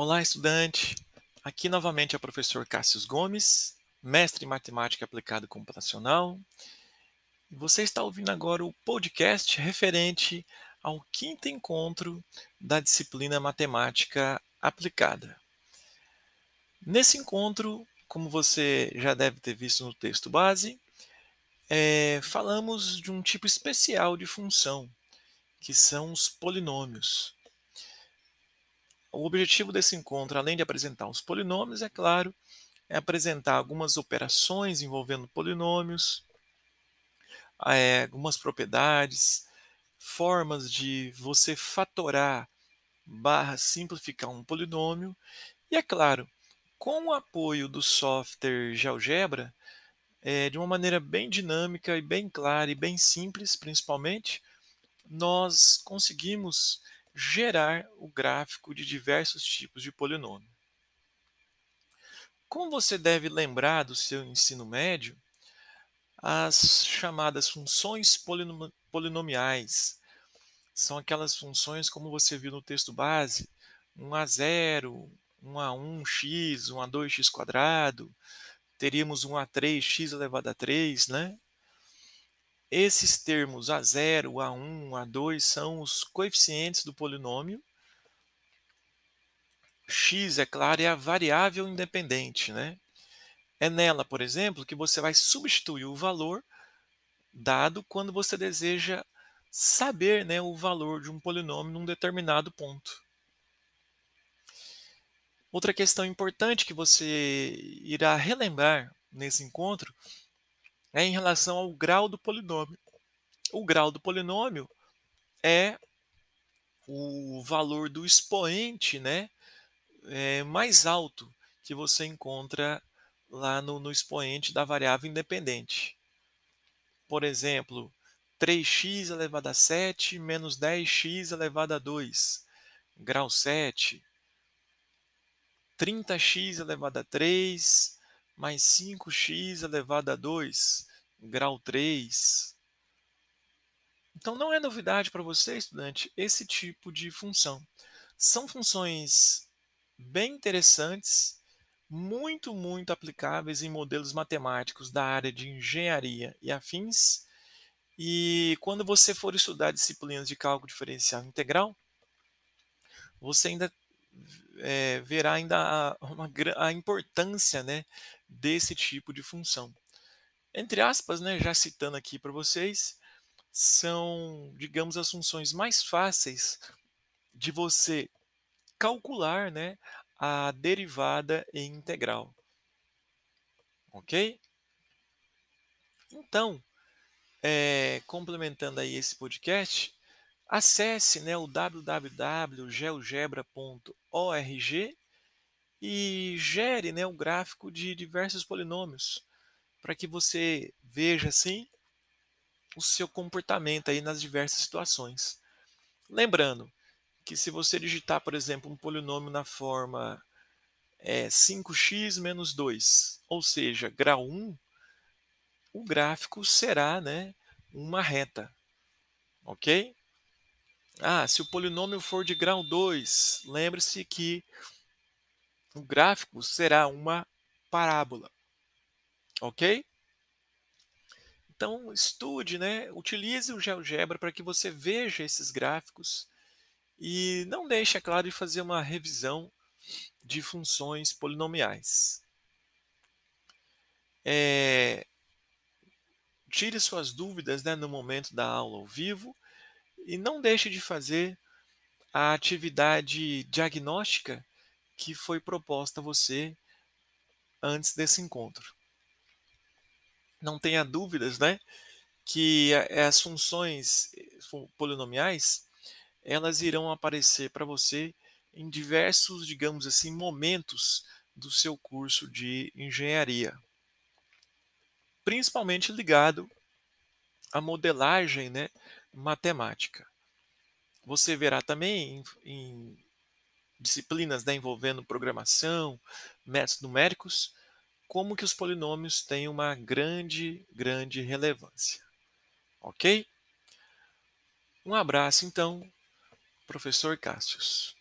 Olá, estudante! Aqui novamente é o professor Cássio Gomes, mestre em Matemática Aplicada Computacional. Você está ouvindo agora o podcast referente ao quinto encontro da disciplina Matemática Aplicada. Nesse encontro, como você já deve ter visto no texto base, é, falamos de um tipo especial de função, que são os polinômios. O objetivo desse encontro, além de apresentar os polinômios, é claro, é apresentar algumas operações envolvendo polinômios, é, algumas propriedades, formas de você fatorar barra simplificar um polinômio e, é claro, com o apoio do software GeoGebra, é, de uma maneira bem dinâmica e bem clara e bem simples, principalmente, nós conseguimos gerar o gráfico de diversos tipos de polinômio. Como você deve lembrar do seu ensino médio, as chamadas funções polinomiais são aquelas funções como você viu no texto base, 1 a 0, 1 a 1, x, 1 a 2x quadrado, teríamos 1 a 3, x elevado a 3, né? Esses termos A0, A1, A2 são os coeficientes do polinômio. X, é claro, é a variável independente. Né? É nela, por exemplo, que você vai substituir o valor dado quando você deseja saber né, o valor de um polinômio num determinado ponto. Outra questão importante que você irá relembrar nesse encontro é em relação ao grau do polinômio. O grau do polinômio é o valor do expoente né, é, mais alto que você encontra lá no, no expoente da variável independente. Por exemplo, 3x elevado a 7 menos 10x elevado a 2, grau 7. 30x elevado a 3 mais 5x elevado a 2, grau 3. Então, não é novidade para você, estudante, esse tipo de função. São funções bem interessantes, muito, muito aplicáveis em modelos matemáticos da área de engenharia e afins. E quando você for estudar disciplinas de cálculo diferencial integral, você ainda é, verá ainda a, uma, a importância né, desse tipo de função. Entre aspas, né, já citando aqui para vocês, são, digamos, as funções mais fáceis de você calcular né, a derivada em integral. Ok? Então, é, complementando aí esse podcast, acesse né, o www.geogebra.org e gere né, um gráfico de diversos polinômios para que você veja assim o seu comportamento aí nas diversas situações. Lembrando que se você digitar, por exemplo, um polinômio na forma é, 5x menos 2, ou seja, grau 1, o gráfico será né, uma reta. Ok? Ah, se o polinômio for de grau 2, lembre-se que o gráfico será uma parábola. Ok? Então, estude, né? utilize o GeoGebra para que você veja esses gráficos e não deixe, é claro, de fazer uma revisão de funções polinomiais. É, tire suas dúvidas né, no momento da aula ao vivo e não deixe de fazer a atividade diagnóstica que foi proposta a você antes desse encontro. Não tenha dúvidas, né, que as funções polinomiais elas irão aparecer para você em diversos, digamos assim, momentos do seu curso de engenharia, principalmente ligado à modelagem, né, matemática. Você verá também em, em disciplinas né, envolvendo programação, métodos numéricos, como que os polinômios têm uma grande, grande relevância. Ok? Um abraço, então, professor Cássius.